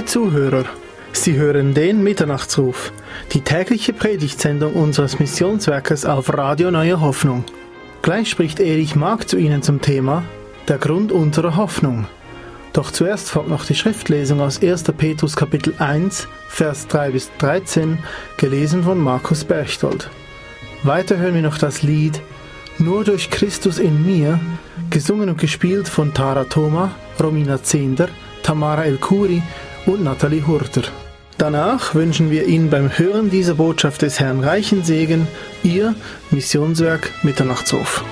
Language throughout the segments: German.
Liebe Zuhörer, Sie hören den Mitternachtsruf, die tägliche Predigtsendung unseres Missionswerkes auf Radio Neue Hoffnung. Gleich spricht Erich Mark zu Ihnen zum Thema Der Grund unserer Hoffnung. Doch zuerst folgt noch die Schriftlesung aus 1. Petrus Kapitel 1, Vers 3 bis 13, gelesen von Markus Berchtold. Weiter hören wir noch das Lied Nur durch Christus in mir, gesungen und gespielt von Tara Thoma, Romina Zehnder, Tamara El Kuri und Nathalie Hurter. Danach wünschen wir Ihnen beim Hören dieser Botschaft des Herrn reichen Segen, Ihr Missionswerk Mitternachtshof.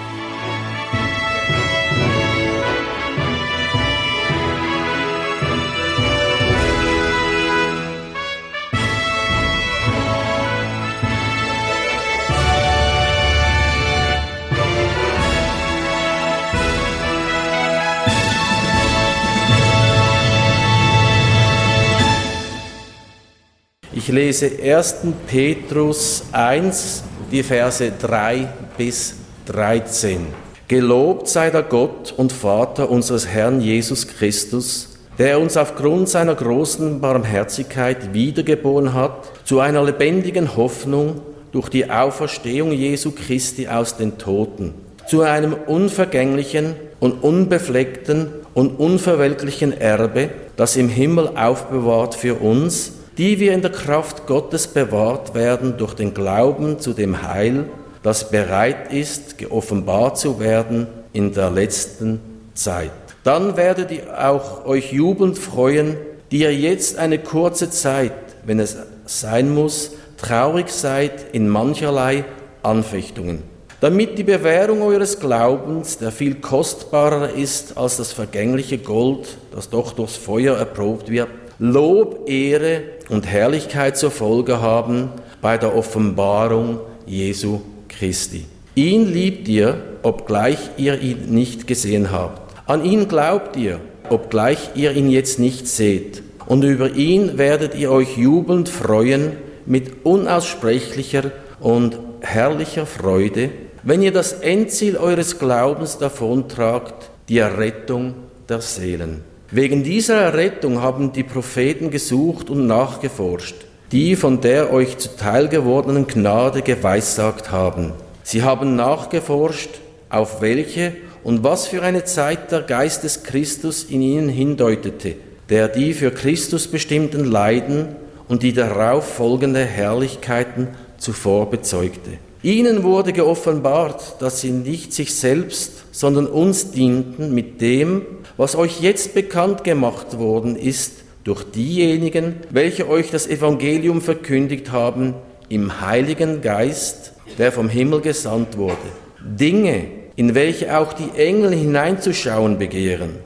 Ich lese 1. Petrus 1, die Verse 3 bis 13. Gelobt sei der Gott und Vater unseres Herrn Jesus Christus, der uns aufgrund seiner großen Barmherzigkeit wiedergeboren hat zu einer lebendigen Hoffnung durch die Auferstehung Jesu Christi aus den Toten, zu einem unvergänglichen und unbefleckten und unverwelklichen Erbe, das im Himmel aufbewahrt für uns, die wir in der Kraft Gottes bewahrt werden durch den Glauben zu dem Heil, das bereit ist, geoffenbart zu werden in der letzten Zeit. Dann werdet ihr auch euch jubelnd freuen, die ihr jetzt eine kurze Zeit, wenn es sein muss, traurig seid in mancherlei Anfechtungen, damit die Bewährung eures Glaubens, der viel kostbarer ist als das vergängliche Gold, das doch durchs Feuer erprobt wird, Lob, Ehre und Herrlichkeit zur Folge haben bei der Offenbarung Jesu Christi. Ihn liebt ihr, obgleich ihr ihn nicht gesehen habt. An ihn glaubt ihr, obgleich ihr ihn jetzt nicht seht. Und über ihn werdet ihr euch jubelnd freuen mit unaussprechlicher und herrlicher Freude, wenn ihr das Endziel eures Glaubens davontragt, die Errettung der Seelen. Wegen dieser Errettung haben die Propheten gesucht und nachgeforscht, die von der euch zuteil gewordenen Gnade geweissagt haben. Sie haben nachgeforscht, auf welche und was für eine Zeit der Geist des Christus in ihnen hindeutete, der die für Christus bestimmten Leiden und die darauf folgende Herrlichkeiten zuvor bezeugte. Ihnen wurde geoffenbart, dass sie nicht sich selbst, sondern uns dienten mit dem, was euch jetzt bekannt gemacht worden ist durch diejenigen, welche euch das Evangelium verkündigt haben, im Heiligen Geist, der vom Himmel gesandt wurde. Dinge, in welche auch die Engel hineinzuschauen begehren.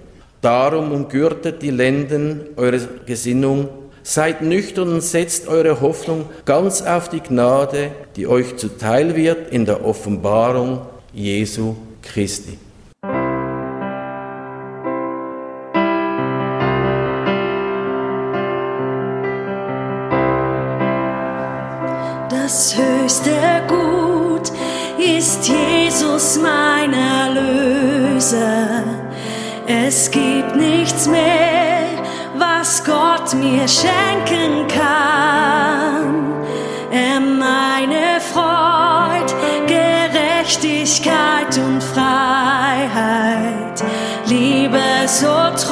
Darum umgürtet die Lenden eure Gesinnung, seid nüchtern und setzt eure Hoffnung ganz auf die Gnade, die euch zuteil wird in der Offenbarung Jesu Christi. Das höchste Gut ist Jesus mein Erlöser. Es gibt nichts mehr, was Gott mir schenken kann. Er meine Freud, Gerechtigkeit und Freiheit, Liebe so treu,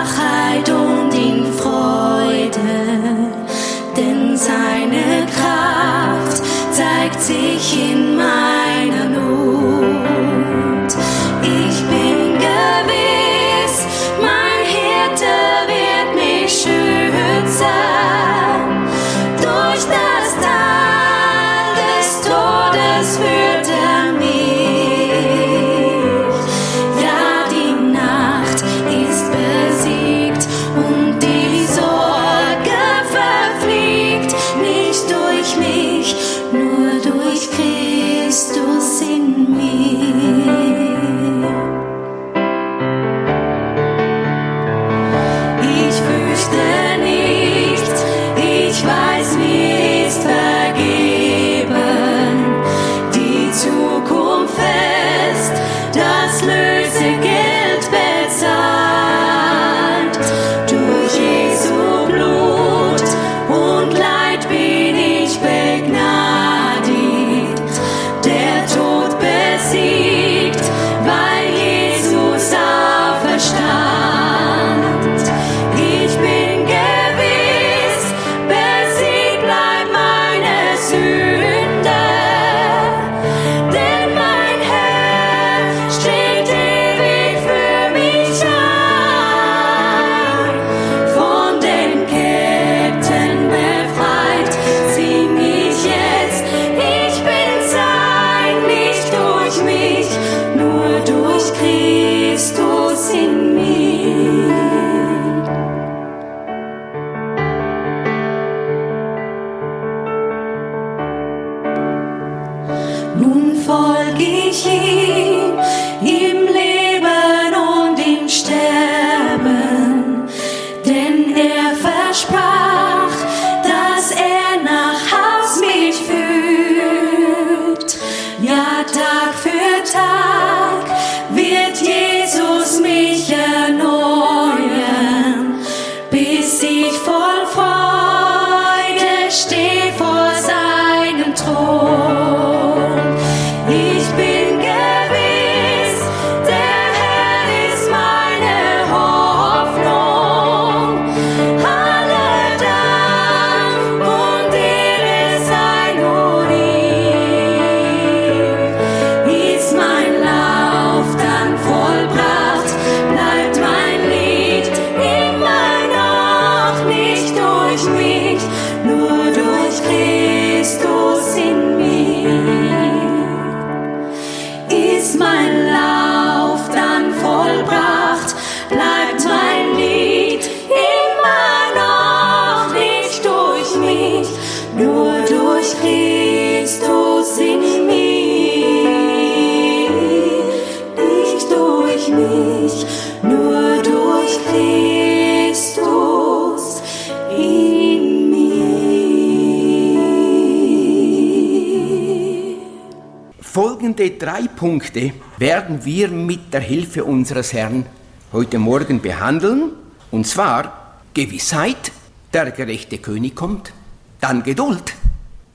Folgende drei Punkte werden wir mit der Hilfe unseres Herrn heute Morgen behandeln. Und zwar Gewissheit, der gerechte König kommt, dann Geduld,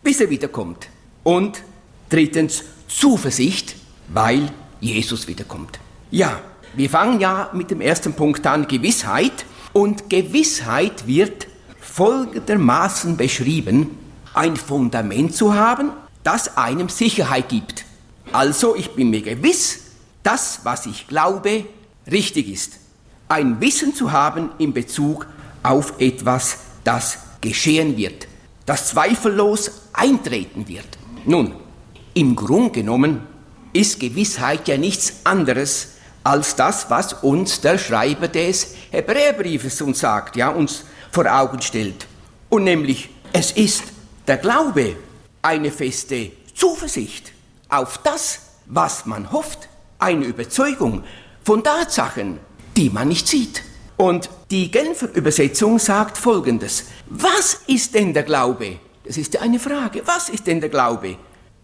bis er wiederkommt. Und drittens Zuversicht, weil Jesus wiederkommt. Ja, wir fangen ja mit dem ersten Punkt an, Gewissheit. Und Gewissheit wird folgendermaßen beschrieben, ein Fundament zu haben, das einem Sicherheit gibt. Also ich bin mir gewiss, dass was ich glaube, richtig ist. Ein Wissen zu haben in Bezug auf etwas, das geschehen wird, das zweifellos eintreten wird. Nun, im Grunde genommen ist Gewissheit ja nichts anderes als das, was uns der Schreiber des Hebräerbriefes uns sagt, ja, uns vor Augen stellt. Und nämlich, es ist der Glaube, eine feste Zuversicht auf das, was man hofft, eine Überzeugung von Tatsachen, die man nicht sieht. Und die Genfer Übersetzung sagt Folgendes. Was ist denn der Glaube? Das ist ja eine Frage. Was ist denn der Glaube?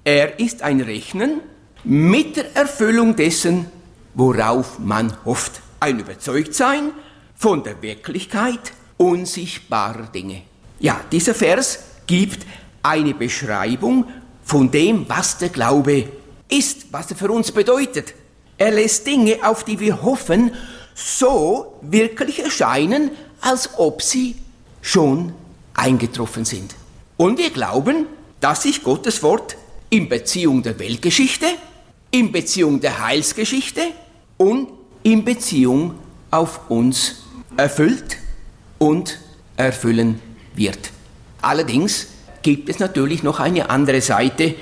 Er ist ein Rechnen mit der Erfüllung dessen, worauf man hofft. Ein Überzeugtsein von der Wirklichkeit unsichtbarer Dinge. Ja, dieser Vers gibt eine Beschreibung von dem, was der Glaube ist, was er für uns bedeutet. Er lässt Dinge, auf die wir hoffen, so wirklich erscheinen, als ob sie schon eingetroffen sind. Und wir glauben, dass sich Gottes Wort in Beziehung der Weltgeschichte, in Beziehung der Heilsgeschichte und in Beziehung auf uns erfüllt und erfüllen wird. Allerdings gibt es natürlich noch eine andere Seite,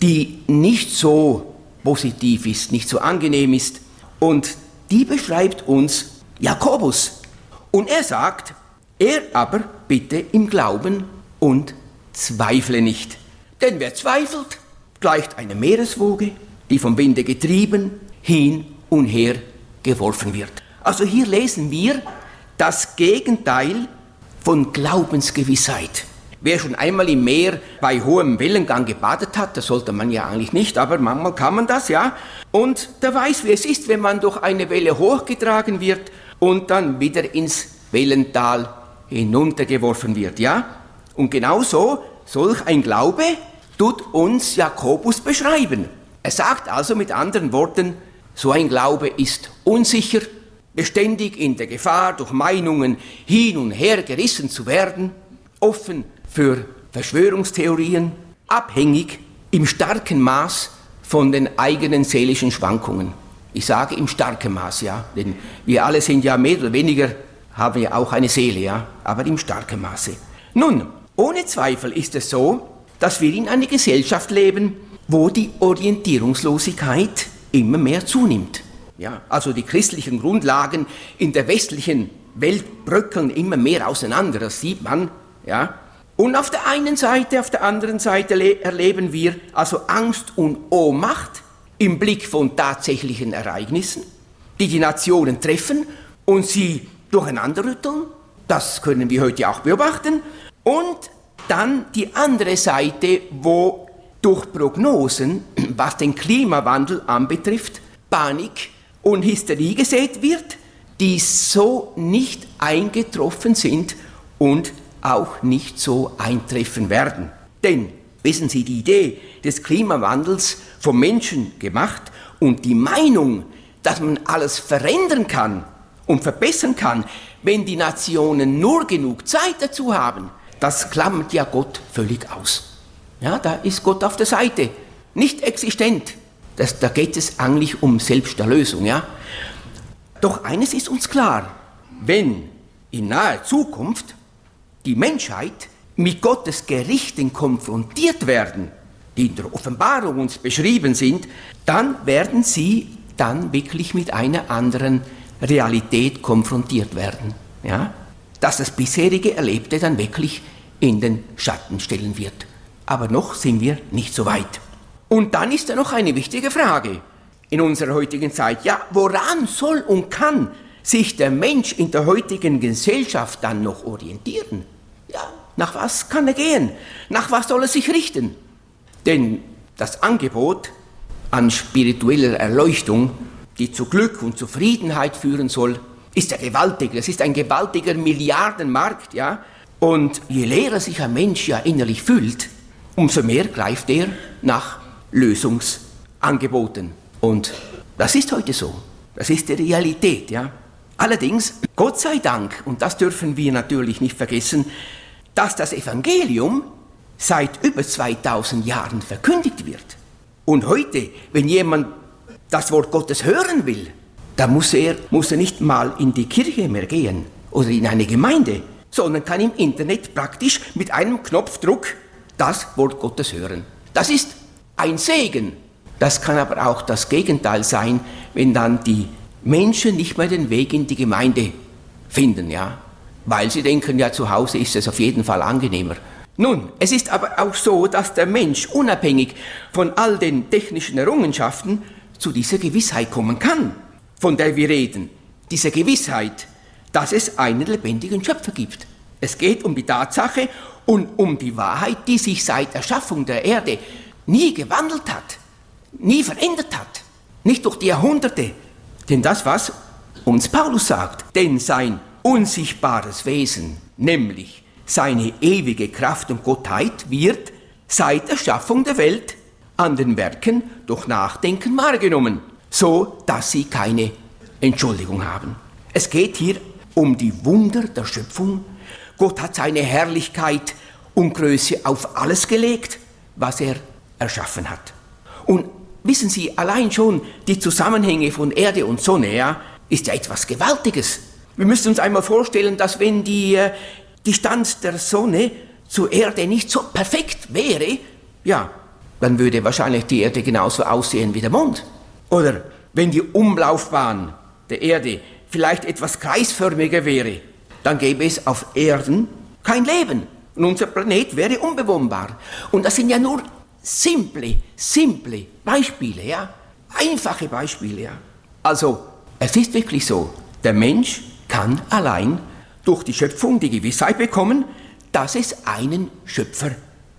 die nicht so positiv ist, nicht so angenehm ist. Und die beschreibt uns Jakobus. Und er sagt, er aber bitte im Glauben und zweifle nicht. Denn wer zweifelt, gleicht einer Meereswoge, die vom Winde getrieben, hin und her geworfen wird. Also hier lesen wir das Gegenteil von Glaubensgewissheit. Wer schon einmal im Meer bei hohem Wellengang gebadet hat, das sollte man ja eigentlich nicht, aber manchmal kann man das, ja. Und der weiß, wie es ist, wenn man durch eine Welle hochgetragen wird und dann wieder ins Wellental hinuntergeworfen wird, ja. Und genauso solch ein Glaube tut uns Jakobus beschreiben. Er sagt also mit anderen Worten, so ein Glaube ist unsicher, beständig in der Gefahr, durch Meinungen hin und her gerissen zu werden, offen für Verschwörungstheorien, abhängig im starken Maß von den eigenen seelischen Schwankungen. Ich sage im starken Maß, ja, denn wir alle sind ja mehr oder weniger, haben ja auch eine Seele, ja, aber im starken Maße. Nun, ohne Zweifel ist es so, dass wir in einer Gesellschaft leben, wo die Orientierungslosigkeit immer mehr zunimmt. Ja, also die christlichen Grundlagen in der westlichen Welt bröckeln immer mehr auseinander, das sieht man. Ja. Und auf der einen Seite, auf der anderen Seite erleben wir also Angst und Ohnmacht im Blick von tatsächlichen Ereignissen, die die Nationen treffen und sie durcheinanderrütteln. Das können wir heute auch beobachten. Und dann die andere Seite, wo durch Prognosen, was den Klimawandel anbetrifft, Panik und Hysterie gesät wird, die so nicht eingetroffen sind und auch nicht so eintreffen werden. Denn, wissen Sie, die Idee des Klimawandels vom Menschen gemacht und die Meinung, dass man alles verändern kann und verbessern kann, wenn die Nationen nur genug Zeit dazu haben, das klammert ja Gott völlig aus. Ja, da ist Gott auf der Seite, nicht existent. Das, da geht es eigentlich um Selbsterlösung. Ja? Doch eines ist uns klar, wenn in naher Zukunft die Menschheit mit Gottes Gerichten konfrontiert werden, die in der Offenbarung uns beschrieben sind, dann werden sie dann wirklich mit einer anderen Realität konfrontiert werden. Ja? Dass das bisherige Erlebte dann wirklich in den Schatten stellen wird. Aber noch sind wir nicht so weit. Und dann ist da noch eine wichtige Frage in unserer heutigen Zeit. Ja, woran soll und kann sich der Mensch in der heutigen Gesellschaft dann noch orientieren? Ja, nach was kann er gehen? Nach was soll er sich richten? Denn das Angebot an spiritueller Erleuchtung, die zu Glück und Zufriedenheit führen soll, ist ja gewaltig. Das ist ein gewaltiger Milliardenmarkt, ja. Und je leerer sich ein Mensch ja innerlich fühlt, umso mehr greift er nach Lösungsangeboten. Und das ist heute so. Das ist die Realität, ja. Allerdings, Gott sei Dank, und das dürfen wir natürlich nicht vergessen, dass das Evangelium seit über 2000 Jahren verkündigt wird. Und heute, wenn jemand das Wort Gottes hören will, dann muss er, muss er nicht mal in die Kirche mehr gehen oder in eine Gemeinde, sondern kann im Internet praktisch mit einem Knopfdruck das Wort Gottes hören. Das ist ein Segen. Das kann aber auch das Gegenteil sein, wenn dann die Menschen nicht mehr den Weg in die Gemeinde finden, ja weil sie denken, ja, zu Hause ist es auf jeden Fall angenehmer. Nun, es ist aber auch so, dass der Mensch unabhängig von all den technischen Errungenschaften zu dieser Gewissheit kommen kann, von der wir reden. Diese Gewissheit, dass es einen lebendigen Schöpfer gibt. Es geht um die Tatsache und um die Wahrheit, die sich seit Erschaffung der Erde nie gewandelt hat, nie verändert hat, nicht durch die Jahrhunderte. Denn das, was uns Paulus sagt, denn sein unsichtbares Wesen, nämlich seine ewige Kraft und Gottheit, wird seit der Schaffung der Welt an den Werken durch Nachdenken wahrgenommen, so dass sie keine Entschuldigung haben. Es geht hier um die Wunder der Schöpfung. Gott hat seine Herrlichkeit und Größe auf alles gelegt, was er erschaffen hat. Und wissen Sie, allein schon die Zusammenhänge von Erde und Sonne ja, ist ja etwas Gewaltiges. Wir müssen uns einmal vorstellen, dass wenn die äh, Distanz der Sonne zur Erde nicht so perfekt wäre, ja, dann würde wahrscheinlich die Erde genauso aussehen wie der Mond. Oder wenn die Umlaufbahn der Erde vielleicht etwas kreisförmiger wäre, dann gäbe es auf Erden kein Leben und unser Planet wäre unbewohnbar. Und das sind ja nur simple, simple Beispiele, ja, einfache Beispiele, ja. Also, es ist wirklich so, der Mensch kann allein durch die Schöpfung die Gewissheit bekommen, dass es einen Schöpfer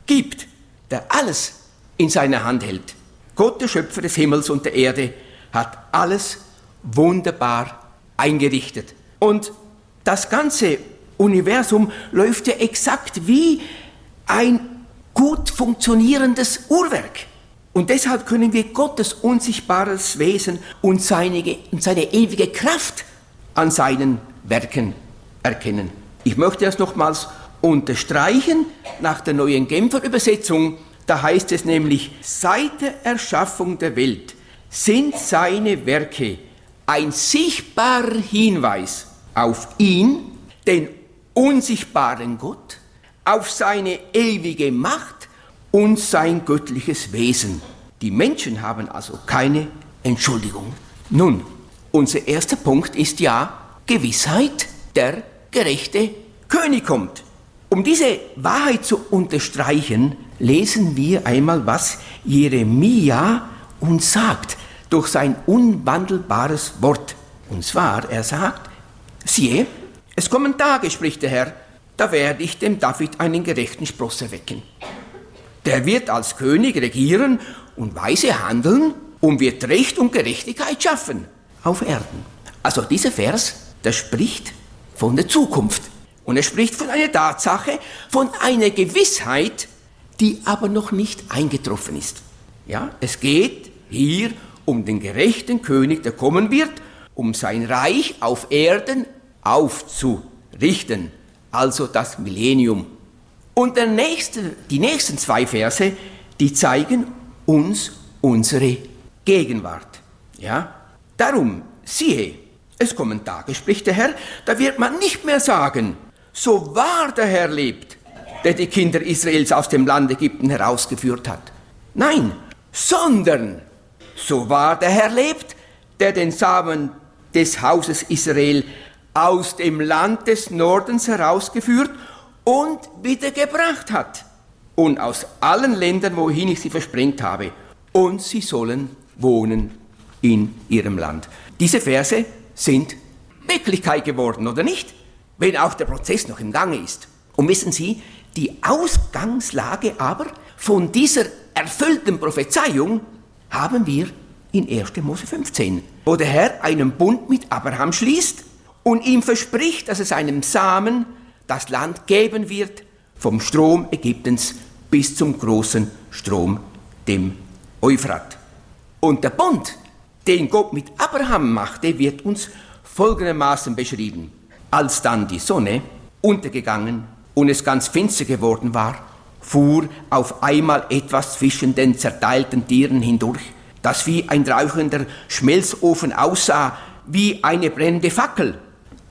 gibt, der alles in seiner Hand hält. Gott, der Schöpfer des Himmels und der Erde, hat alles wunderbar eingerichtet. Und das ganze Universum läuft ja exakt wie ein gut funktionierendes Uhrwerk. Und deshalb können wir Gottes unsichtbares Wesen und seine, und seine ewige Kraft an seinen Werken erkennen. Ich möchte das nochmals unterstreichen nach der neuen Genfer Übersetzung. Da heißt es nämlich, seit der Erschaffung der Welt sind seine Werke ein sichtbarer Hinweis auf ihn, den unsichtbaren Gott, auf seine ewige Macht und sein göttliches Wesen. Die Menschen haben also keine Entschuldigung. Nun, unser erster Punkt ist ja Gewissheit, der gerechte König kommt. Um diese Wahrheit zu unterstreichen, lesen wir einmal, was Jeremia uns sagt durch sein unwandelbares Wort. Und zwar, er sagt, siehe, es kommen Tage, spricht der Herr, da werde ich dem David einen gerechten Spross erwecken. Der wird als König regieren und weise handeln und wird Recht und Gerechtigkeit schaffen auf Erden. Also dieser Vers, der spricht von der Zukunft. Und er spricht von einer Tatsache, von einer Gewissheit, die aber noch nicht eingetroffen ist. Ja, es geht hier um den gerechten König, der kommen wird, um sein Reich auf Erden aufzurichten, also das Millennium. Und der nächste, die nächsten zwei Verse, die zeigen uns unsere Gegenwart. Ja? Darum, siehe, es kommen Tage, spricht der Herr, da wird man nicht mehr sagen, so wahr der Herr lebt, der die Kinder Israels aus dem Land Ägypten herausgeführt hat. Nein, sondern so wahr der Herr lebt, der den Samen des Hauses Israel aus dem Land des Nordens herausgeführt und wiedergebracht hat. Und aus allen Ländern, wohin ich sie versprengt habe. Und sie sollen wohnen in ihrem Land. Diese Verse sind Wirklichkeit geworden, oder nicht? Wenn auch der Prozess noch im Gange ist. Und wissen Sie, die Ausgangslage aber von dieser erfüllten Prophezeiung haben wir in 1. Mose 15, wo der Herr einen Bund mit Abraham schließt und ihm verspricht, dass es seinem Samen das Land geben wird, vom Strom Ägyptens bis zum großen Strom, dem Euphrat. Und der Bund, den Gott mit Abraham machte, wird uns folgendermaßen beschrieben. Als dann die Sonne untergegangen und es ganz finster geworden war, fuhr auf einmal etwas zwischen den zerteilten Tieren hindurch, das wie ein räuchender Schmelzofen aussah, wie eine brennende Fackel.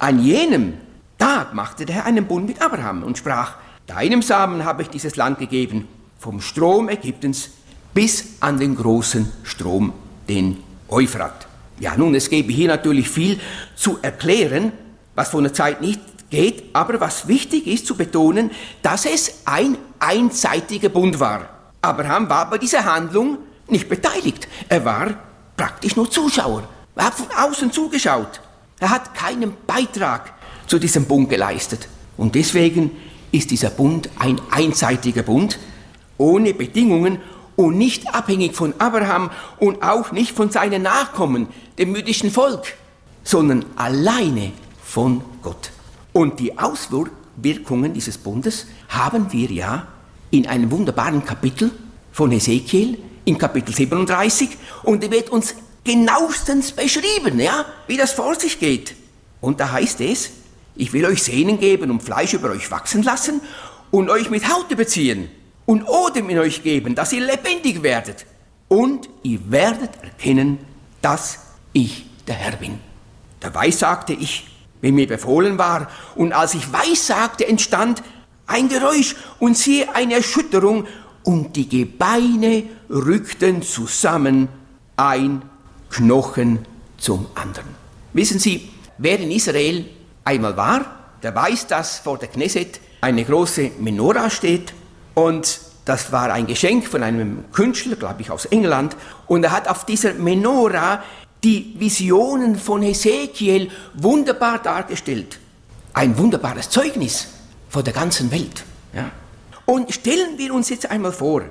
An jenem Tag machte der Herr einen Bund mit Abraham und sprach, deinem Samen habe ich dieses Land gegeben, vom Strom Ägyptens bis an den großen Strom, den Euphrat. Ja, nun, es gäbe hier natürlich viel zu erklären, was von der Zeit nicht geht, aber was wichtig ist zu betonen, dass es ein einseitiger Bund war. Abraham war bei dieser Handlung nicht beteiligt. Er war praktisch nur Zuschauer. Er hat von außen zugeschaut. Er hat keinen Beitrag zu diesem Bund geleistet. Und deswegen ist dieser Bund ein einseitiger Bund, ohne Bedingungen und nicht abhängig von Abraham und auch nicht von seinen Nachkommen, dem jüdischen Volk, sondern alleine von Gott. Und die Auswirkungen dieses Bundes haben wir ja in einem wunderbaren Kapitel von Ezekiel, in Kapitel 37, und er wird uns genauestens beschrieben, ja, wie das vor sich geht. Und da heißt es, ich will euch Sehnen geben und Fleisch über euch wachsen lassen und euch mit Haut überziehen und Odem in euch geben, dass ihr lebendig werdet. Und ihr werdet erkennen, dass ich der Herr bin. Der Weiß sagte ich, wie mir befohlen war, und als ich Weiß sagte, entstand ein Geräusch und siehe eine Erschütterung, und die Gebeine rückten zusammen, ein Knochen zum anderen. Wissen Sie, wer in Israel einmal war, der weiß, dass vor der Knesset eine große Menora steht und das war ein Geschenk von einem Künstler, glaube ich, aus England. Und er hat auf dieser Menora die Visionen von Hesekiel wunderbar dargestellt. Ein wunderbares Zeugnis vor der ganzen Welt. Ja. Und stellen wir uns jetzt einmal vor,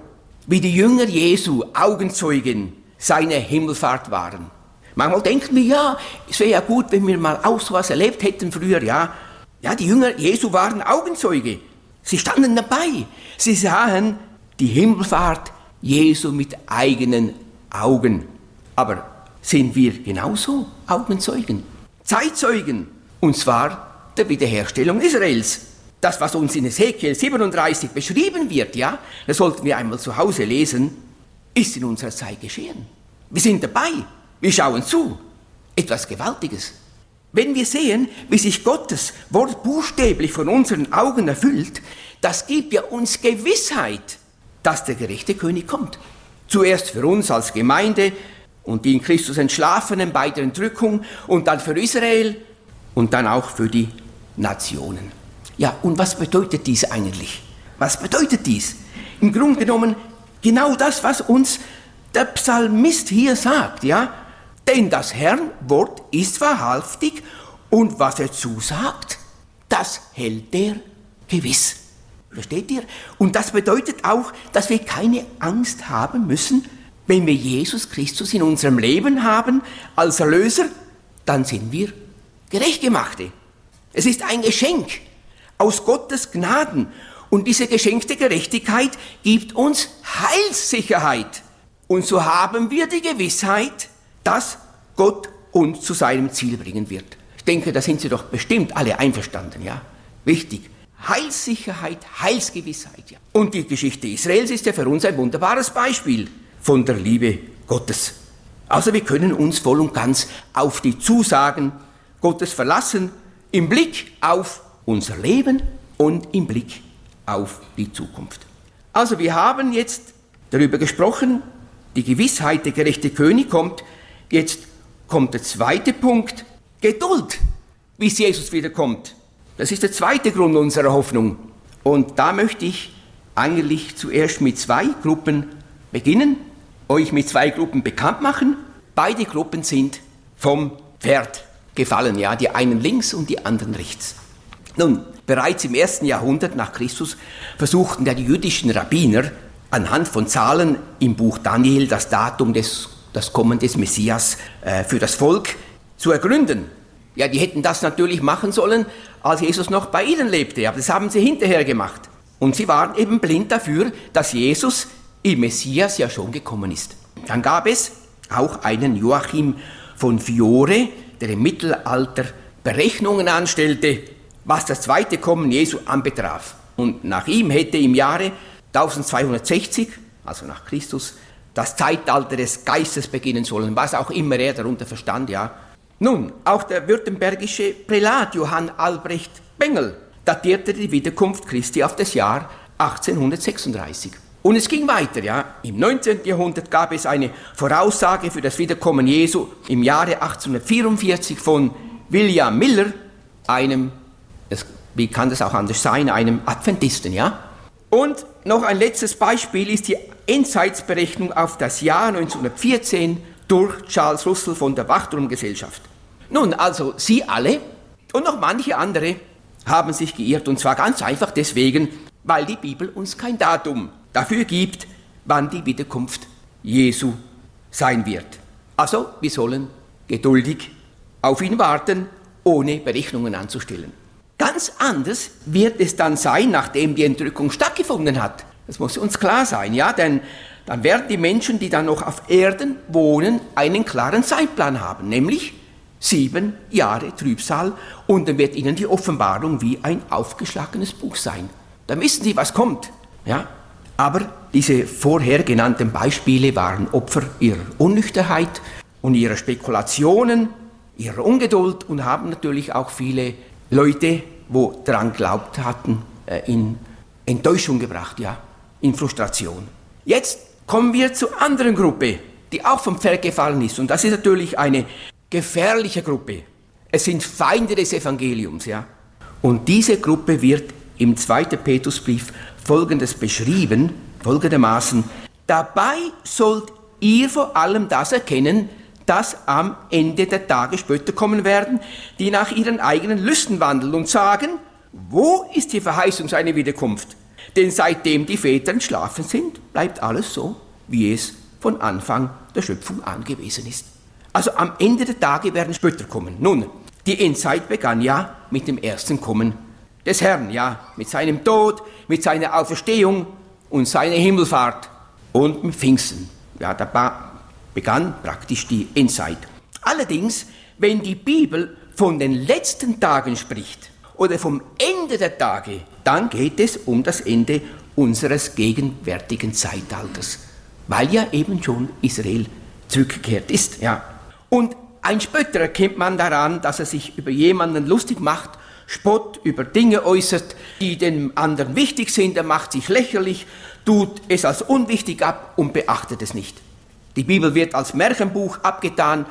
wie die Jünger Jesu Augenzeugen seiner Himmelfahrt waren. Manchmal denken wir, ja, es wäre ja gut, wenn wir mal auch so was erlebt hätten früher, ja. Ja, die Jünger Jesu waren Augenzeuge. Sie standen dabei. Sie sahen die Himmelfahrt Jesu mit eigenen Augen. Aber sind wir genauso Augenzeugen? Zeitzeugen. Und zwar der Wiederherstellung Israels. Das, was uns in Ezekiel 37 beschrieben wird, ja, das sollten wir einmal zu Hause lesen, ist in unserer Zeit geschehen. Wir sind dabei. Wir schauen zu. Etwas Gewaltiges. Wenn wir sehen, wie sich Gottes Wort buchstäblich von unseren Augen erfüllt, das gibt ja uns Gewissheit, dass der gerechte König kommt. Zuerst für uns als Gemeinde und die in Christus Entschlafenen bei der Entrückung und dann für Israel und dann auch für die Nationen. Ja, und was bedeutet dies eigentlich? Was bedeutet dies? Im Grunde genommen genau das, was uns der Psalmist hier sagt, ja? Denn das Herrn Wort ist wahrhaftig und was er zusagt, das hält er gewiss. Versteht ihr? Und das bedeutet auch, dass wir keine Angst haben müssen, wenn wir Jesus Christus in unserem Leben haben als Erlöser, dann sind wir Gerechtgemachte. Es ist ein Geschenk aus Gottes Gnaden. Und diese geschenkte Gerechtigkeit gibt uns Heilssicherheit. Und so haben wir die Gewissheit, dass Gott uns zu seinem Ziel bringen wird. Ich denke, da sind Sie doch bestimmt alle einverstanden, ja? Wichtig. Heilssicherheit, Heilsgewissheit, ja. Und die Geschichte Israels ist ja für uns ein wunderbares Beispiel von der Liebe Gottes. Also wir können uns voll und ganz auf die Zusagen Gottes verlassen, im Blick auf unser Leben und im Blick auf die Zukunft. Also wir haben jetzt darüber gesprochen, die Gewissheit, der gerechte König kommt. Jetzt kommt der zweite Punkt, Geduld, bis Jesus wiederkommt. Das ist der zweite Grund unserer Hoffnung. Und da möchte ich eigentlich zuerst mit zwei Gruppen beginnen, euch mit zwei Gruppen bekannt machen. Beide Gruppen sind vom Pferd gefallen, ja, die einen links und die anderen rechts. Nun, bereits im ersten Jahrhundert nach Christus versuchten ja die jüdischen Rabbiner anhand von Zahlen im Buch Daniel das Datum des das Kommen des Messias äh, für das Volk zu ergründen. Ja, die hätten das natürlich machen sollen, als Jesus noch bei ihnen lebte, aber das haben sie hinterher gemacht. Und sie waren eben blind dafür, dass Jesus im Messias ja schon gekommen ist. Dann gab es auch einen Joachim von Fiore, der im Mittelalter Berechnungen anstellte, was das zweite Kommen Jesu anbetraf. Und nach ihm hätte im Jahre 1260, also nach Christus, das Zeitalter des Geistes beginnen sollen, was auch immer er darunter verstand, ja. Nun, auch der württembergische Prälat Johann Albrecht Bengel datierte die Wiederkunft Christi auf das Jahr 1836. Und es ging weiter, ja. Im 19. Jahrhundert gab es eine Voraussage für das Wiederkommen Jesu im Jahre 1844 von William Miller, einem, wie kann das auch anders sein, einem Adventisten, ja. Und noch ein letztes Beispiel ist die Endzeitsberechnung auf das Jahr 1914 durch Charles Russell von der Wachturmgesellschaft. Nun, also Sie alle und noch manche andere haben sich geirrt und zwar ganz einfach deswegen, weil die Bibel uns kein Datum dafür gibt, wann die Wiederkunft Jesu sein wird. Also, wir sollen geduldig auf ihn warten, ohne Berechnungen anzustellen. Ganz anders wird es dann sein, nachdem die Entrückung stattgefunden hat. Das muss uns klar sein, ja, denn dann werden die Menschen, die dann noch auf Erden wohnen, einen klaren Zeitplan haben, nämlich sieben Jahre Trübsal und dann wird ihnen die Offenbarung wie ein aufgeschlagenes Buch sein. Dann wissen sie, was kommt, ja. Aber diese vorher genannten Beispiele waren Opfer ihrer Unnüchterheit und ihrer Spekulationen, ihrer Ungeduld und haben natürlich auch viele Leute, wo daran glaubt hatten, äh, in Enttäuschung gebracht, ja in Frustration. Jetzt kommen wir zur anderen Gruppe, die auch vom Pferd gefallen ist. Und das ist natürlich eine gefährliche Gruppe. Es sind Feinde des Evangeliums, ja. Und diese Gruppe wird im 2. Petrusbrief folgendes beschrieben, folgendermaßen, dabei sollt ihr vor allem das erkennen, dass am Ende der Tage Spötter kommen werden, die nach ihren eigenen Lüsten wandeln und sagen, wo ist die Verheißung seiner Wiederkunft? Denn seitdem die Väter entschlafen sind, bleibt alles so, wie es von Anfang der Schöpfung an gewesen ist. Also am Ende der Tage werden Spötter kommen. Nun, die Endzeit begann ja mit dem ersten Kommen des Herrn, ja, mit seinem Tod, mit seiner Auferstehung und seiner Himmelfahrt und mit Pfingsten. Ja, da begann praktisch die Endzeit. Allerdings, wenn die Bibel von den letzten Tagen spricht, oder vom Ende der Tage, dann geht es um das Ende unseres gegenwärtigen Zeitalters, weil ja eben schon Israel zurückgekehrt ist. Ja. Und ein Spötter erkennt man daran, dass er sich über jemanden lustig macht, Spott über Dinge äußert, die dem anderen wichtig sind, er macht sich lächerlich, tut es als unwichtig ab und beachtet es nicht. Die Bibel wird als Märchenbuch abgetan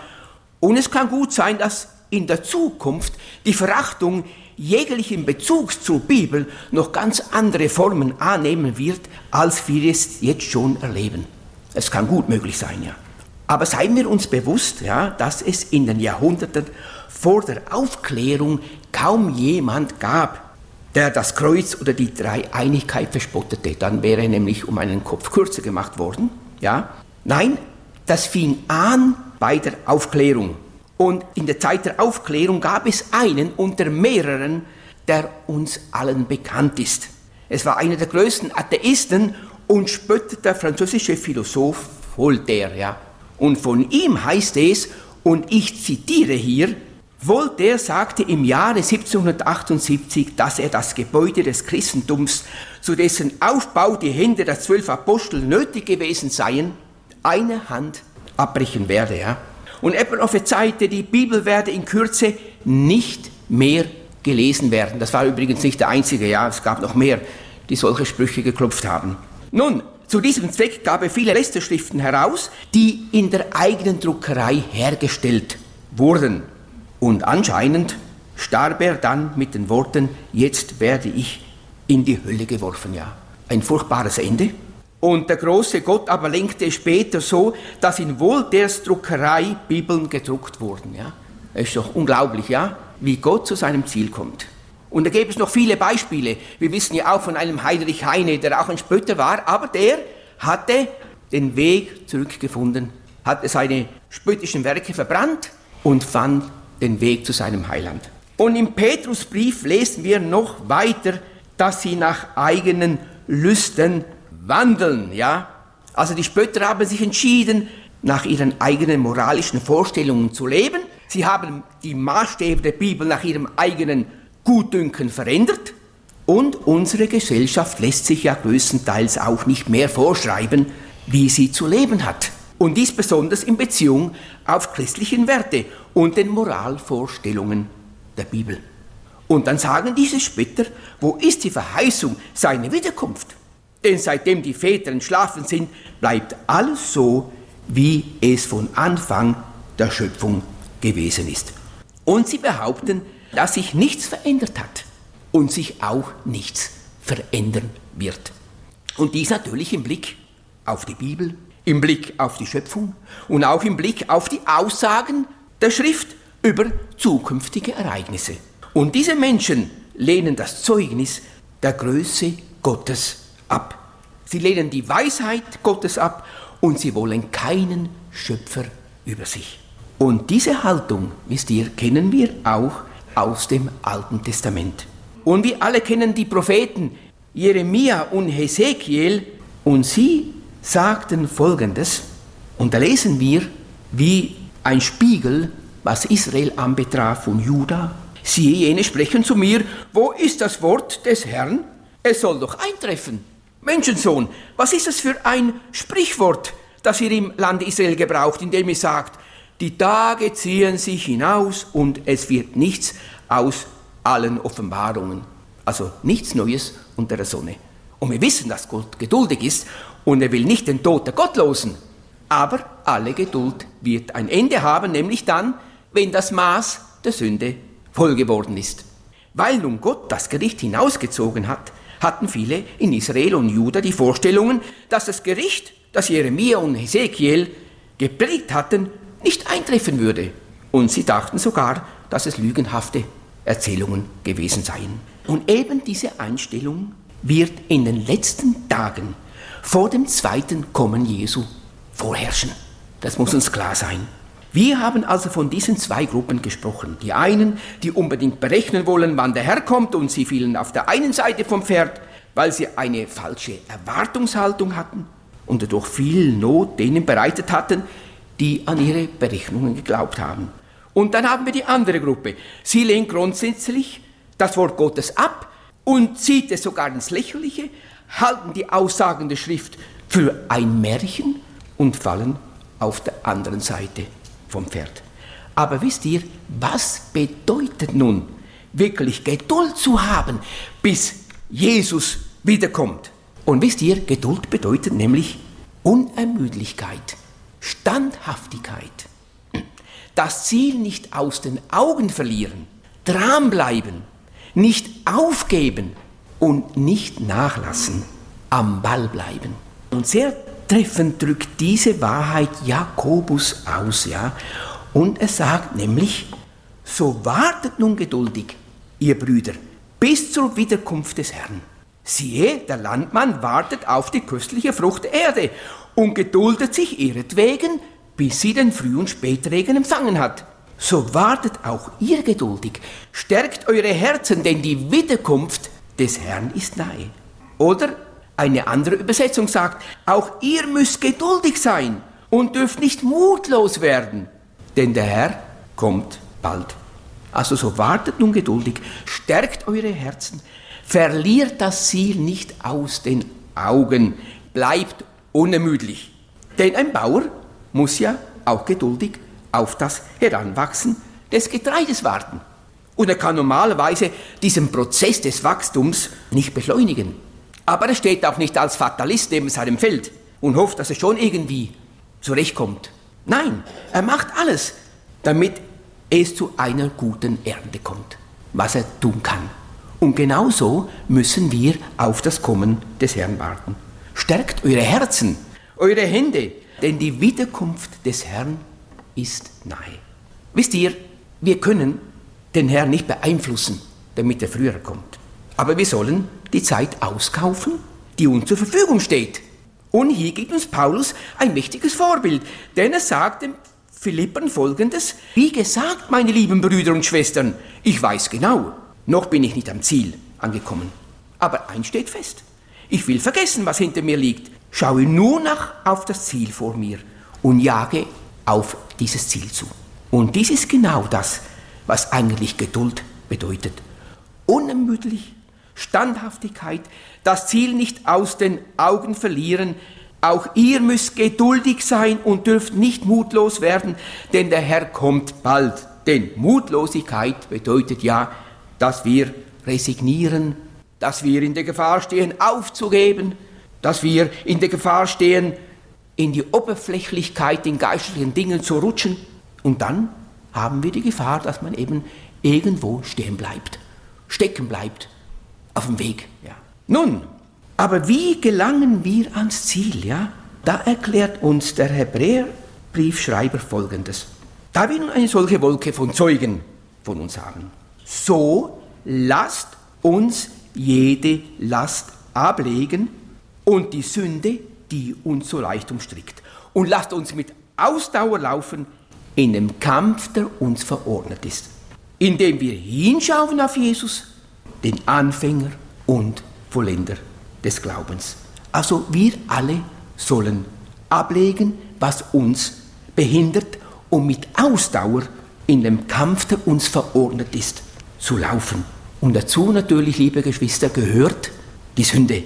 und es kann gut sein, dass in der Zukunft die Verachtung jeglichen Bezugs zur Bibel noch ganz andere Formen annehmen wird, als wir es jetzt schon erleben. Es kann gut möglich sein, ja. Aber seien wir uns bewusst, ja, dass es in den Jahrhunderten vor der Aufklärung kaum jemand gab, der das Kreuz oder die Dreieinigkeit verspottete. Dann wäre nämlich um einen Kopf kürzer gemacht worden. Ja? Nein, das fing an bei der Aufklärung. Und in der Zeit der Aufklärung gab es einen unter mehreren, der uns allen bekannt ist. Es war einer der größten Atheisten und spöttete französische Philosoph Voltaire. Ja. Und von ihm heißt es, und ich zitiere hier, Voltaire sagte im Jahre 1778, dass er das Gebäude des Christentums, zu dessen Aufbau die Hände der zwölf Apostel nötig gewesen seien, eine Hand abbrechen werde. Ja. Und er prophezeite, die Bibel werde in Kürze nicht mehr gelesen werden. Das war übrigens nicht der einzige, ja, es gab noch mehr, die solche Sprüche geklopft haben. Nun, zu diesem Zweck gab er viele Lästerschriften heraus, die in der eigenen Druckerei hergestellt wurden. Und anscheinend starb er dann mit den Worten, jetzt werde ich in die Hölle geworfen, ja. Ein furchtbares Ende. Und der große Gott aber lenkte später so, dass in Voltaires Druckerei Bibeln gedruckt wurden. Ja? Es ist doch unglaublich, ja, wie Gott zu seinem Ziel kommt. Und da gäbe es noch viele Beispiele. Wir wissen ja auch von einem Heinrich Heine, der auch ein Spötter war, aber der hatte den Weg zurückgefunden, hatte seine spöttischen Werke verbrannt und fand den Weg zu seinem Heiland. Und im Petrusbrief lesen wir noch weiter, dass sie nach eigenen Lüsten wandeln, ja. Also die Spötter haben sich entschieden, nach ihren eigenen moralischen Vorstellungen zu leben. Sie haben die Maßstäbe der Bibel nach ihrem eigenen Gutdünken verändert. Und unsere Gesellschaft lässt sich ja größtenteils auch nicht mehr vorschreiben, wie sie zu leben hat. Und dies besonders in Beziehung auf christlichen Werte und den Moralvorstellungen der Bibel. Und dann sagen diese Spötter, wo ist die Verheißung seiner Wiederkunft? Denn seitdem die Väter entschlafen sind, bleibt alles so, wie es von Anfang der Schöpfung gewesen ist. Und sie behaupten, dass sich nichts verändert hat und sich auch nichts verändern wird. Und dies natürlich im Blick auf die Bibel, im Blick auf die Schöpfung und auch im Blick auf die Aussagen der Schrift über zukünftige Ereignisse. Und diese Menschen lehnen das Zeugnis der Größe Gottes ab. Sie lehnen die Weisheit Gottes ab und sie wollen keinen Schöpfer über sich. Und diese Haltung, wisst ihr, kennen wir auch aus dem Alten Testament. Und wir alle kennen die Propheten Jeremia und Hesekiel und sie sagten Folgendes, und da lesen wir, wie ein Spiegel, was Israel anbetraf und Juda, siehe, jene sprechen zu mir, wo ist das Wort des Herrn? Es soll doch eintreffen. Menschensohn, was ist das für ein Sprichwort, das ihr im Land Israel gebraucht, indem ihr sagt, die Tage ziehen sich hinaus und es wird nichts aus allen Offenbarungen. Also nichts Neues unter der Sonne. Und wir wissen, dass Gott geduldig ist und er will nicht den Tod der Gottlosen. Aber alle Geduld wird ein Ende haben, nämlich dann, wenn das Maß der Sünde voll geworden ist. Weil nun Gott das Gericht hinausgezogen hat, hatten viele in Israel und Juda die Vorstellungen, dass das Gericht, das Jeremia und Hesekiel gepredigt hatten, nicht eintreffen würde. Und sie dachten sogar, dass es lügenhafte Erzählungen gewesen seien. Und eben diese Einstellung wird in den letzten Tagen vor dem zweiten Kommen Jesu vorherrschen. Das muss uns klar sein. Wir haben also von diesen zwei Gruppen gesprochen. Die einen, die unbedingt berechnen wollen, wann der Herr kommt und sie fielen auf der einen Seite vom Pferd, weil sie eine falsche Erwartungshaltung hatten und dadurch viel Not denen bereitet hatten, die an ihre Berechnungen geglaubt haben. Und dann haben wir die andere Gruppe. Sie lehnt grundsätzlich das Wort Gottes ab und zieht es sogar ins Lächerliche, halten die Aussagen der Schrift für ein Märchen und fallen auf der anderen Seite vom Pferd. Aber wisst ihr, was bedeutet nun wirklich Geduld zu haben, bis Jesus wiederkommt? Und wisst ihr, Geduld bedeutet nämlich Unermüdlichkeit, Standhaftigkeit, das Ziel nicht aus den Augen verlieren, dranbleiben, nicht aufgeben und nicht nachlassen, am Ball bleiben. Und sehr treffend drückt diese Wahrheit Jakobus aus, ja. Und er sagt nämlich, so wartet nun geduldig, ihr Brüder, bis zur Wiederkunft des Herrn. Siehe, der Landmann wartet auf die köstliche Frucht der Erde und geduldet sich ihretwegen, bis sie den Früh- und Spätregen empfangen hat. So wartet auch ihr geduldig, stärkt eure Herzen, denn die Wiederkunft des Herrn ist nahe. Oder eine andere Übersetzung sagt, auch ihr müsst geduldig sein und dürft nicht mutlos werden, denn der Herr kommt bald. Also so wartet nun geduldig, stärkt eure Herzen, verliert das Ziel nicht aus den Augen, bleibt unermüdlich. Denn ein Bauer muss ja auch geduldig auf das Heranwachsen des Getreides warten. Und er kann normalerweise diesen Prozess des Wachstums nicht beschleunigen. Aber er steht auch nicht als Fatalist neben seinem Feld und hofft, dass er schon irgendwie zurechtkommt. Nein, er macht alles, damit es zu einer guten Ernte kommt, was er tun kann. Und genauso müssen wir auf das Kommen des Herrn warten. Stärkt eure Herzen, eure Hände, denn die Wiederkunft des Herrn ist nahe. Wisst ihr, wir können den Herrn nicht beeinflussen, damit er früher kommt. Aber wir sollen die Zeit auskaufen, die uns zur Verfügung steht. Und hier gibt uns Paulus ein mächtiges Vorbild, denn er sagt dem Philippern folgendes, wie gesagt, meine lieben Brüder und Schwestern, ich weiß genau, noch bin ich nicht am Ziel angekommen. Aber eins steht fest, ich will vergessen, was hinter mir liegt, schaue nur noch auf das Ziel vor mir und jage auf dieses Ziel zu. Und dies ist genau das, was eigentlich Geduld bedeutet. Unermüdlich, Standhaftigkeit, das Ziel nicht aus den Augen verlieren. Auch ihr müsst geduldig sein und dürft nicht mutlos werden, denn der Herr kommt bald. Denn Mutlosigkeit bedeutet ja, dass wir resignieren, dass wir in der Gefahr stehen, aufzugeben, dass wir in der Gefahr stehen, in die Oberflächlichkeit in geistlichen Dingen zu rutschen. Und dann haben wir die Gefahr, dass man eben irgendwo stehen bleibt, stecken bleibt, auf dem Weg. Ja. Nun, aber wie gelangen wir ans Ziel? Ja? Da erklärt uns der Hebräerbriefschreiber Folgendes. Da wir nun eine solche Wolke von Zeugen von uns haben, so lasst uns jede Last ablegen und die Sünde, die uns so leicht umstrickt. Und lasst uns mit Ausdauer laufen in dem Kampf, der uns verordnet ist, indem wir hinschauen auf Jesus, den Anfänger und Vollender des Glaubens. Also wir alle sollen ablegen, was uns behindert, um mit Ausdauer in dem Kampf, der uns verordnet ist, zu laufen. Und dazu natürlich, liebe Geschwister, gehört die Sünde,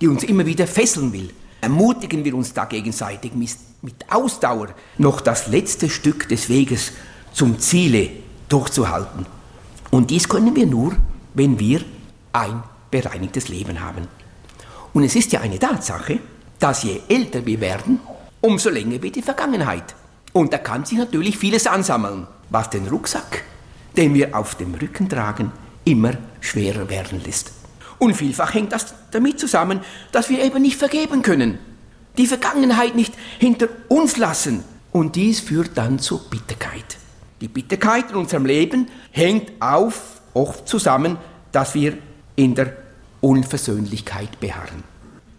die uns immer wieder fesseln will. Ermutigen wir uns da gegenseitig mit Ausdauer noch das letzte Stück des Weges zum Ziele durchzuhalten. Und dies können wir nur, wenn wir ein bereinigtes Leben haben. Und es ist ja eine Tatsache, dass je älter wir werden, umso länger wird die Vergangenheit. Und da kann sich natürlich vieles ansammeln, was den Rucksack, den wir auf dem Rücken tragen, immer schwerer werden lässt. Und vielfach hängt das damit zusammen, dass wir eben nicht vergeben können, die Vergangenheit nicht hinter uns lassen. Und dies führt dann zur Bitterkeit. Die Bitterkeit in unserem Leben hängt auf, oft zusammen, dass wir in der Unversöhnlichkeit beharren.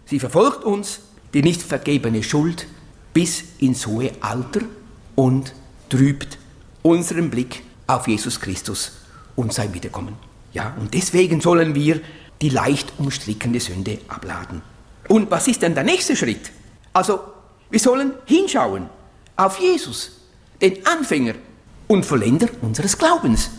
Sie verfolgt uns, die nicht vergebene Schuld, bis ins hohe Alter und trübt unseren Blick auf Jesus Christus und sein Wiederkommen. Ja, und deswegen sollen wir die leicht umstrickende Sünde abladen. Und was ist denn der nächste Schritt? Also, wir sollen hinschauen auf Jesus, den Anfänger und Vollender unseres Glaubens.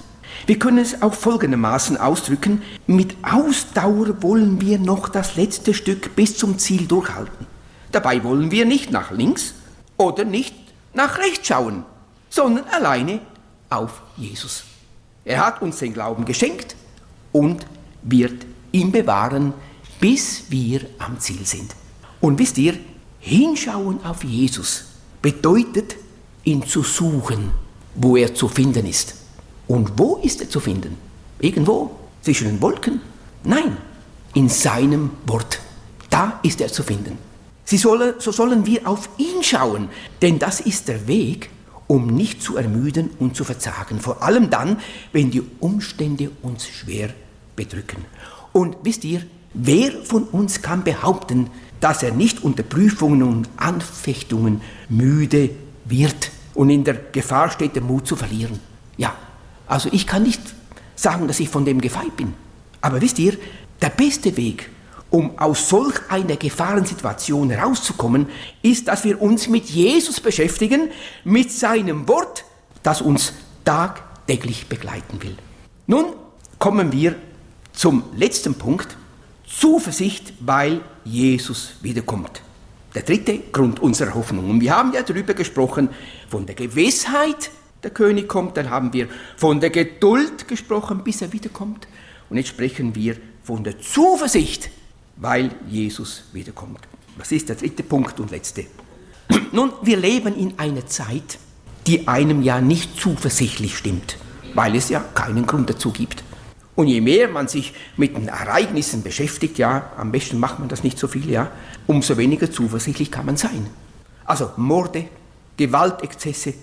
Wir können es auch folgendermaßen ausdrücken, mit Ausdauer wollen wir noch das letzte Stück bis zum Ziel durchhalten. Dabei wollen wir nicht nach links oder nicht nach rechts schauen, sondern alleine auf Jesus. Er hat uns den Glauben geschenkt und wird ihn bewahren, bis wir am Ziel sind. Und wisst ihr, hinschauen auf Jesus bedeutet, ihn zu suchen, wo er zu finden ist. Und wo ist er zu finden? Irgendwo zwischen den Wolken. Nein, in seinem Wort. Da ist er zu finden. Sie solle, so sollen wir auf ihn schauen, denn das ist der Weg, um nicht zu ermüden und zu verzagen, vor allem dann, wenn die Umstände uns schwer bedrücken. Und wisst ihr, wer von uns kann behaupten, dass er nicht unter Prüfungen und Anfechtungen müde wird und in der Gefahr steht, den Mut zu verlieren? Ja, also ich kann nicht sagen, dass ich von dem gefeit bin. Aber wisst ihr, der beste Weg, um aus solch einer Gefahrensituation herauszukommen, ist, dass wir uns mit Jesus beschäftigen, mit seinem Wort, das uns tagtäglich begleiten will. Nun kommen wir zum letzten Punkt, Zuversicht, weil Jesus wiederkommt. Der dritte Grund unserer Hoffnung. Und wir haben ja darüber gesprochen, von der Gewissheit, der König kommt, dann haben wir von der Geduld gesprochen, bis er wiederkommt. Und jetzt sprechen wir von der Zuversicht, weil Jesus wiederkommt. Das ist der dritte Punkt und letzte. Nun, wir leben in einer Zeit, die einem ja nicht zuversichtlich stimmt, weil es ja keinen Grund dazu gibt. Und je mehr man sich mit den Ereignissen beschäftigt, ja, am besten macht man das nicht so viel, ja, umso weniger zuversichtlich kann man sein. Also Morde, Gewaltexzesse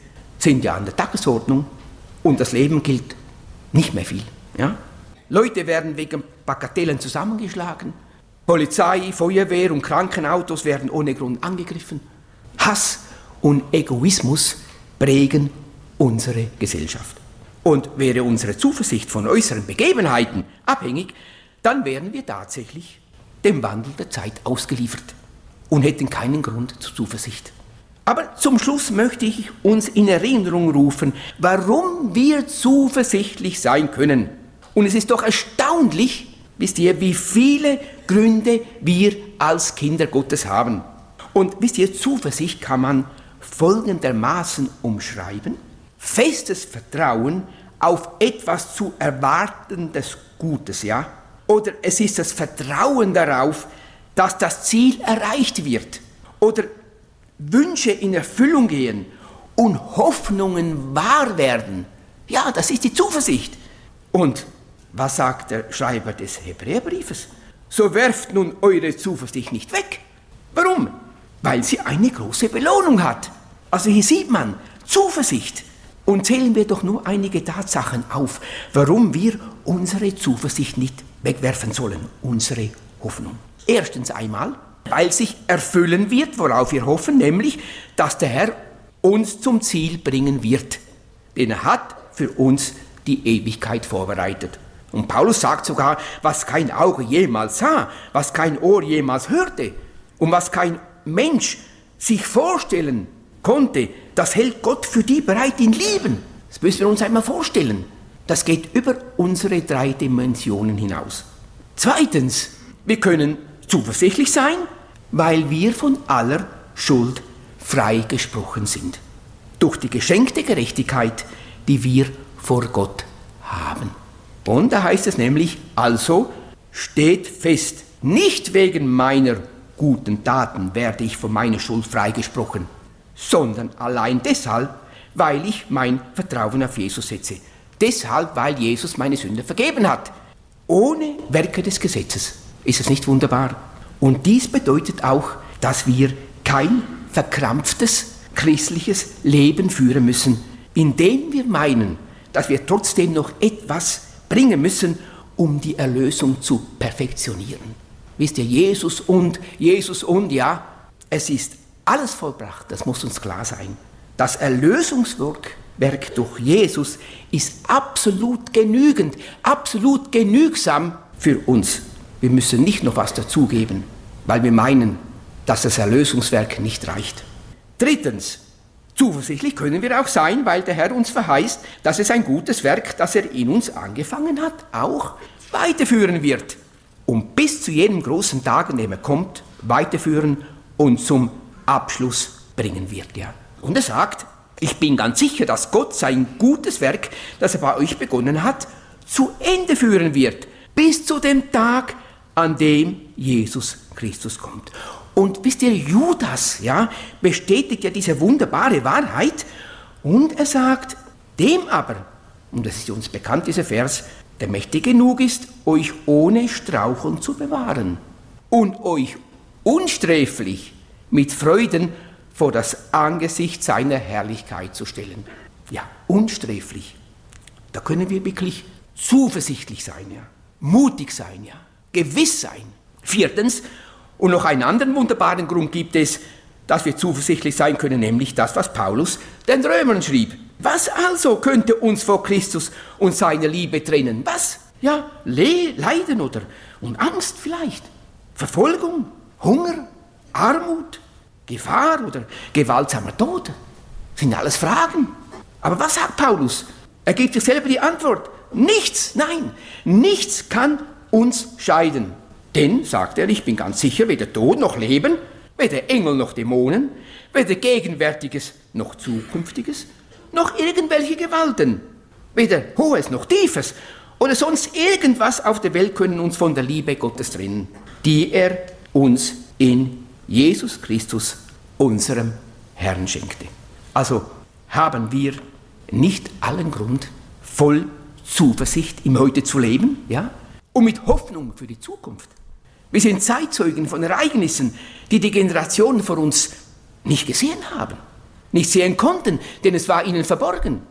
sind ja an der Tagesordnung und das Leben gilt nicht mehr viel, ja. Leute werden wegen Bagatellen zusammengeschlagen, Polizei, Feuerwehr und Krankenautos werden ohne Grund angegriffen. Hass und Egoismus prägen unsere Gesellschaft. Und wäre unsere Zuversicht von äußeren Begebenheiten abhängig, dann wären wir tatsächlich dem Wandel der Zeit ausgeliefert und hätten keinen Grund zur Zuversicht. Aber zum Schluss möchte ich uns in Erinnerung rufen, warum wir zuversichtlich sein können. Und es ist doch erstaunlich, wisst ihr, wie viele Gründe wir als Kinder Gottes haben. Und wisst ihr, Zuversicht kann man folgendermaßen umschreiben. Festes Vertrauen auf etwas zu erwartendes Gutes, ja? Oder es ist das Vertrauen darauf, dass das Ziel erreicht wird. Oder Wünsche in Erfüllung gehen und Hoffnungen wahr werden. Ja, das ist die Zuversicht. Und was sagt der Schreiber des Hebräerbriefes? So werft nun eure Zuversicht nicht weg. Warum? Weil sie eine große Belohnung hat. Also hier sieht man Zuversicht. Und zählen wir doch nur einige Tatsachen auf, warum wir unsere Zuversicht nicht wegwerfen sollen, unsere Hoffnung. Erstens einmal, weil sich erfüllen wird, worauf wir hoffen, nämlich, dass der Herr uns zum Ziel bringen wird. Denn er hat für uns die Ewigkeit vorbereitet. Und Paulus sagt sogar, was kein Auge jemals sah, was kein Ohr jemals hörte und was kein Mensch sich vorstellen konnte, das hält Gott für die bereit, ihn lieben. Das müssen wir uns einmal vorstellen. Das geht über unsere drei Dimensionen hinaus. Zweitens, wir können zuversichtlich sein, weil wir von aller Schuld freigesprochen sind. Durch die geschenkte Gerechtigkeit, die wir vor Gott haben. Und da heißt es nämlich, also steht fest, nicht wegen meiner guten Taten werde ich von meiner Schuld freigesprochen, sondern allein deshalb, weil ich mein Vertrauen auf Jesus setze. Deshalb, weil Jesus meine Sünde vergeben hat. Ohne Werke des Gesetzes. Ist es nicht wunderbar? Und dies bedeutet auch, dass wir kein verkrampftes christliches Leben führen müssen, indem wir meinen, dass wir trotzdem noch etwas bringen müssen, um die Erlösung zu perfektionieren. Wisst ihr, Jesus und, Jesus und, ja, es ist alles vollbracht, das muss uns klar sein. Das Erlösungswerk durch Jesus ist absolut genügend, absolut genügsam für uns. Wir müssen nicht noch was dazugeben, weil wir meinen, dass das Erlösungswerk nicht reicht. Drittens, Zuversichtlich können wir auch sein, weil der Herr uns verheißt, dass es ein gutes Werk, das er in uns angefangen hat, auch weiterführen wird. Und bis zu jedem großen Tag, an dem er kommt, weiterführen und zum Abschluss bringen wird. Ja. Und er sagt, ich bin ganz sicher, dass Gott sein gutes Werk, das er bei euch begonnen hat, zu Ende führen wird, bis zu dem Tag, an dem Jesus Christus kommt. Und wisst ihr, Judas, ja, bestätigt ja diese wunderbare Wahrheit und er sagt, dem aber, und das ist uns bekannt, dieser Vers, der mächtig genug ist, euch ohne Straucheln zu bewahren und euch unsträflich mit Freuden vor das Angesicht seiner Herrlichkeit zu stellen. Ja, unsträflich. Da können wir wirklich zuversichtlich sein, ja, mutig sein, ja, gewiss sein. Viertens, und noch einen anderen wunderbaren Grund gibt es, dass wir zuversichtlich sein können, nämlich das, was Paulus den Römern schrieb. Was also könnte uns vor Christus und seiner Liebe trennen? Was? Ja, Le Leiden oder und Angst vielleicht, Verfolgung, Hunger, Armut, Gefahr oder gewaltsamer Tod. Sind alles Fragen. Aber was sagt Paulus? Er gibt sich selber die Antwort. Nichts, nein, nichts kann uns scheiden. Denn, sagt er, ich bin ganz sicher, weder Tod noch Leben, weder Engel noch Dämonen, weder Gegenwärtiges noch Zukünftiges, noch irgendwelche Gewalten, weder Hohes noch Tiefes oder sonst irgendwas auf der Welt können uns von der Liebe Gottes trennen, die er uns in Jesus Christus, unserem Herrn, schenkte. Also haben wir nicht allen Grund, voll Zuversicht im Heute zu leben, ja, und mit Hoffnung für die Zukunft. Wir sind Zeitzeugen von Ereignissen, die die Generationen vor uns nicht gesehen haben, nicht sehen konnten, denn es war ihnen verborgen.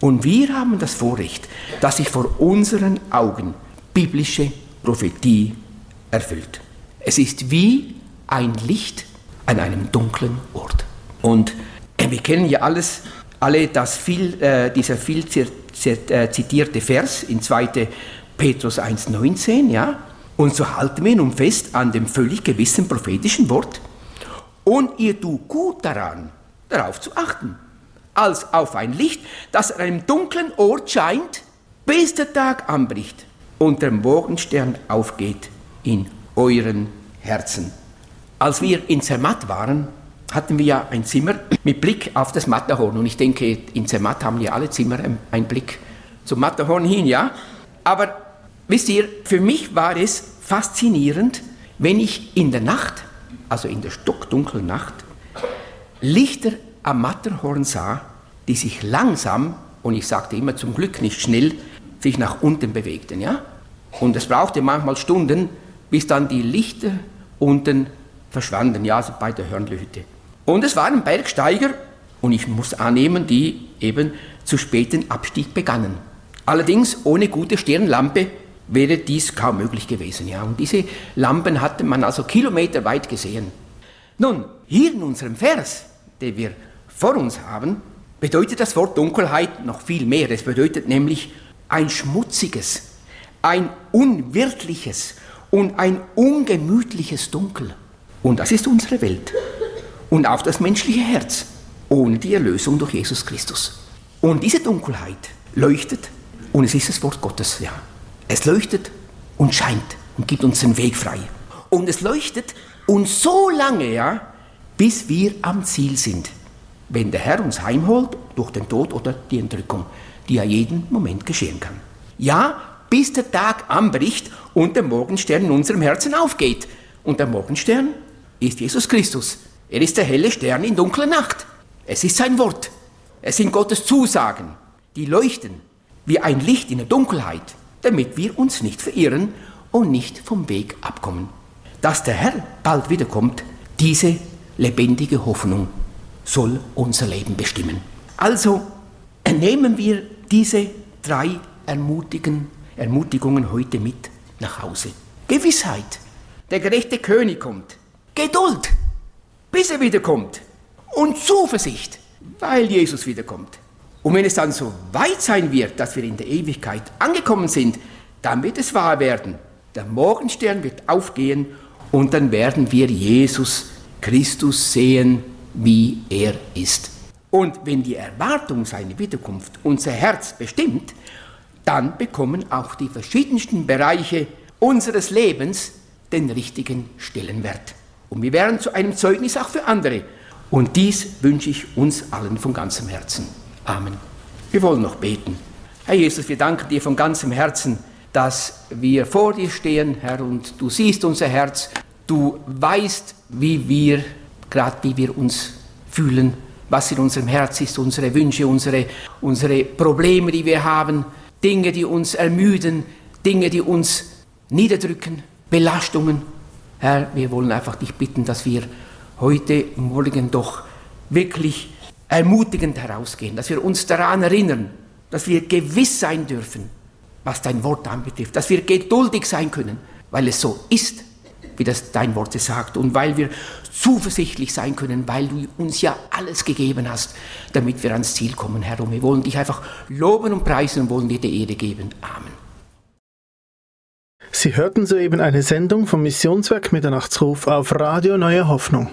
Und wir haben das Vorrecht, dass sich vor unseren Augen biblische Prophetie erfüllt. Es ist wie ein Licht an einem dunklen Ort. Und wir kennen ja alles, alle das viel, äh, dieser viel äh, zitierte Vers in 2. Petrus 1,19, ja, und so halten wir nun fest an dem völlig gewissen prophetischen Wort. Und ihr tut gut daran, darauf zu achten, als auf ein Licht, das an einem dunklen Ort scheint, bis der Tag anbricht und der Morgenstern aufgeht in euren Herzen. Als wir in Zermatt waren, hatten wir ja ein Zimmer mit Blick auf das Matterhorn. Und ich denke, in Zermatt haben ja alle Zimmer einen Blick zum Matterhorn hin, ja? Aber Wisst ihr, für mich war es faszinierend, wenn ich in der Nacht, also in der stockdunklen Nacht, Lichter am Matterhorn sah, die sich langsam, und ich sagte immer zum Glück nicht schnell, sich nach unten bewegten. Ja? Und es brauchte manchmal Stunden, bis dann die Lichter unten verschwanden, ja, also bei der Hörnlehütte. Und es waren Bergsteiger, und ich muss annehmen, die eben zu späten Abstieg begannen. Allerdings ohne gute Stirnlampe wäre dies kaum möglich gewesen. Ja. Und diese Lampen hatte man also kilometerweit gesehen. Nun, hier in unserem Vers, den wir vor uns haben, bedeutet das Wort Dunkelheit noch viel mehr. Es bedeutet nämlich ein schmutziges, ein unwirtliches und ein ungemütliches Dunkel. Und das ist unsere Welt. Und auch das menschliche Herz, ohne die Erlösung durch Jesus Christus. Und diese Dunkelheit leuchtet, und es ist das Wort Gottes, ja. Es leuchtet und scheint und gibt uns den Weg frei. Und es leuchtet uns so lange, ja, bis wir am Ziel sind. Wenn der Herr uns heimholt durch den Tod oder die Entrückung, die ja jeden Moment geschehen kann. Ja, bis der Tag anbricht und der Morgenstern in unserem Herzen aufgeht. Und der Morgenstern ist Jesus Christus. Er ist der helle Stern in dunkler Nacht. Es ist sein Wort. Es sind Gottes Zusagen, die leuchten wie ein Licht in der Dunkelheit damit wir uns nicht verirren und nicht vom Weg abkommen. Dass der Herr bald wiederkommt, diese lebendige Hoffnung soll unser Leben bestimmen. Also nehmen wir diese drei Ermutigen, Ermutigungen heute mit nach Hause. Gewissheit, der gerechte König kommt. Geduld, bis er wiederkommt. Und Zuversicht, weil Jesus wiederkommt. Und wenn es dann so weit sein wird, dass wir in der Ewigkeit angekommen sind, dann wird es wahr werden. Der Morgenstern wird aufgehen und dann werden wir Jesus Christus sehen, wie er ist. Und wenn die Erwartung seiner Wiederkunft unser Herz bestimmt, dann bekommen auch die verschiedensten Bereiche unseres Lebens den richtigen Stellenwert. Und wir werden zu einem Zeugnis auch für andere. Und dies wünsche ich uns allen von ganzem Herzen. Amen. Wir wollen noch beten. Herr Jesus, wir danken dir von ganzem Herzen, dass wir vor dir stehen, Herr, und du siehst unser Herz. Du weißt, wie wir, gerade wie wir uns fühlen, was in unserem Herz ist, unsere Wünsche, unsere, unsere Probleme, die wir haben, Dinge, die uns ermüden, Dinge, die uns niederdrücken, Belastungen. Herr, wir wollen einfach dich bitten, dass wir heute Morgen doch wirklich ermutigend herausgehen, dass wir uns daran erinnern, dass wir gewiss sein dürfen, was dein Wort anbetrifft, dass wir geduldig sein können, weil es so ist, wie das dein Wort sagt und weil wir zuversichtlich sein können, weil du uns ja alles gegeben hast, damit wir ans Ziel kommen, Herr. Und wir wollen dich einfach loben und preisen und wollen dir die Ehre geben. Amen. Sie hörten soeben eine Sendung vom Missionswerk Mitternachtsruf auf Radio Neue Hoffnung.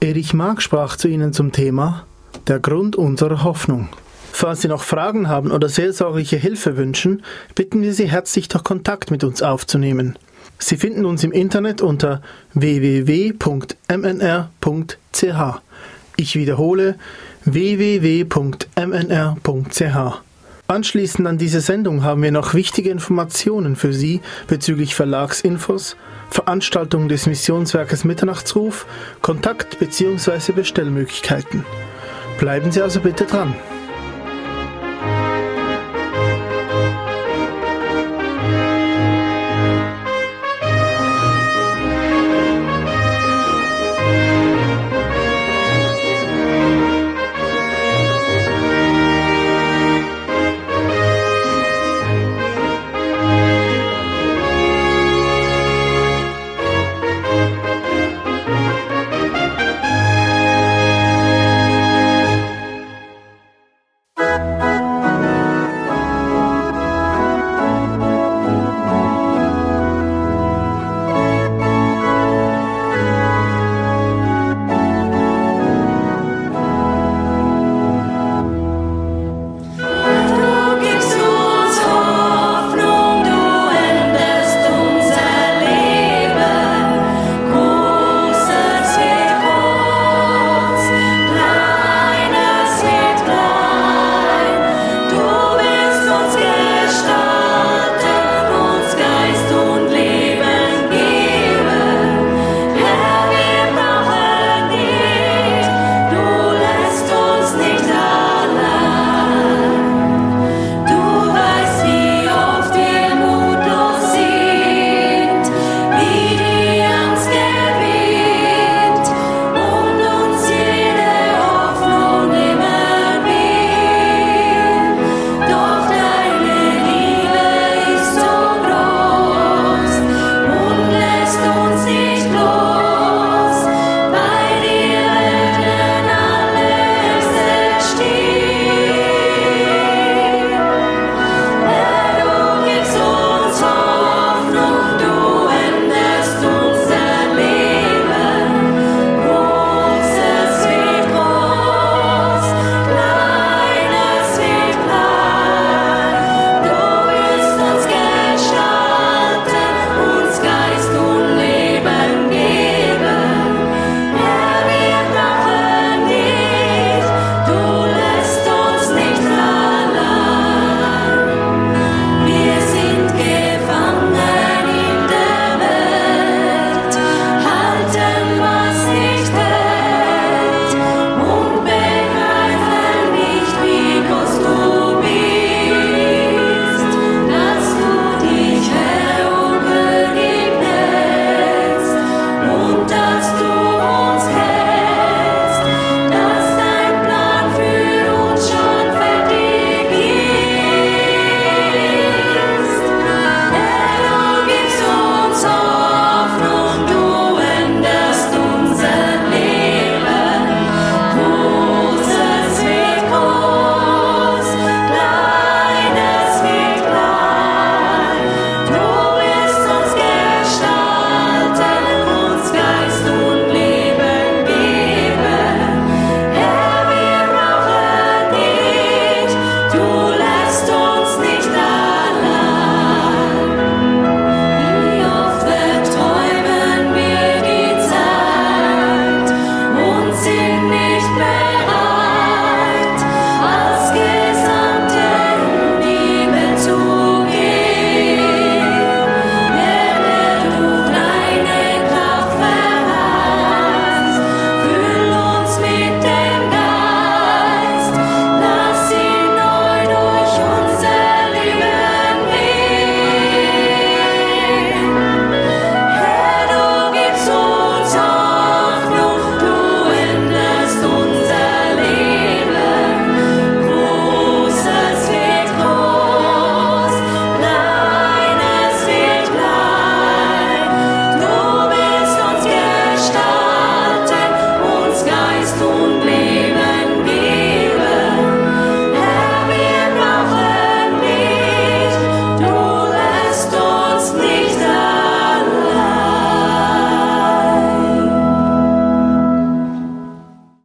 Erich Mark sprach zu Ihnen zum Thema Der Grund unserer Hoffnung. Falls Sie noch Fragen haben oder seelsorgliche Hilfe wünschen, bitten wir Sie herzlich, doch Kontakt mit uns aufzunehmen. Sie finden uns im Internet unter www.mnr.ch. Ich wiederhole www.mnr.ch. Anschließend an diese Sendung haben wir noch wichtige Informationen für Sie bezüglich Verlagsinfos, Veranstaltungen des Missionswerkes Mitternachtsruf, Kontakt- bzw. Bestellmöglichkeiten. Bleiben Sie also bitte dran.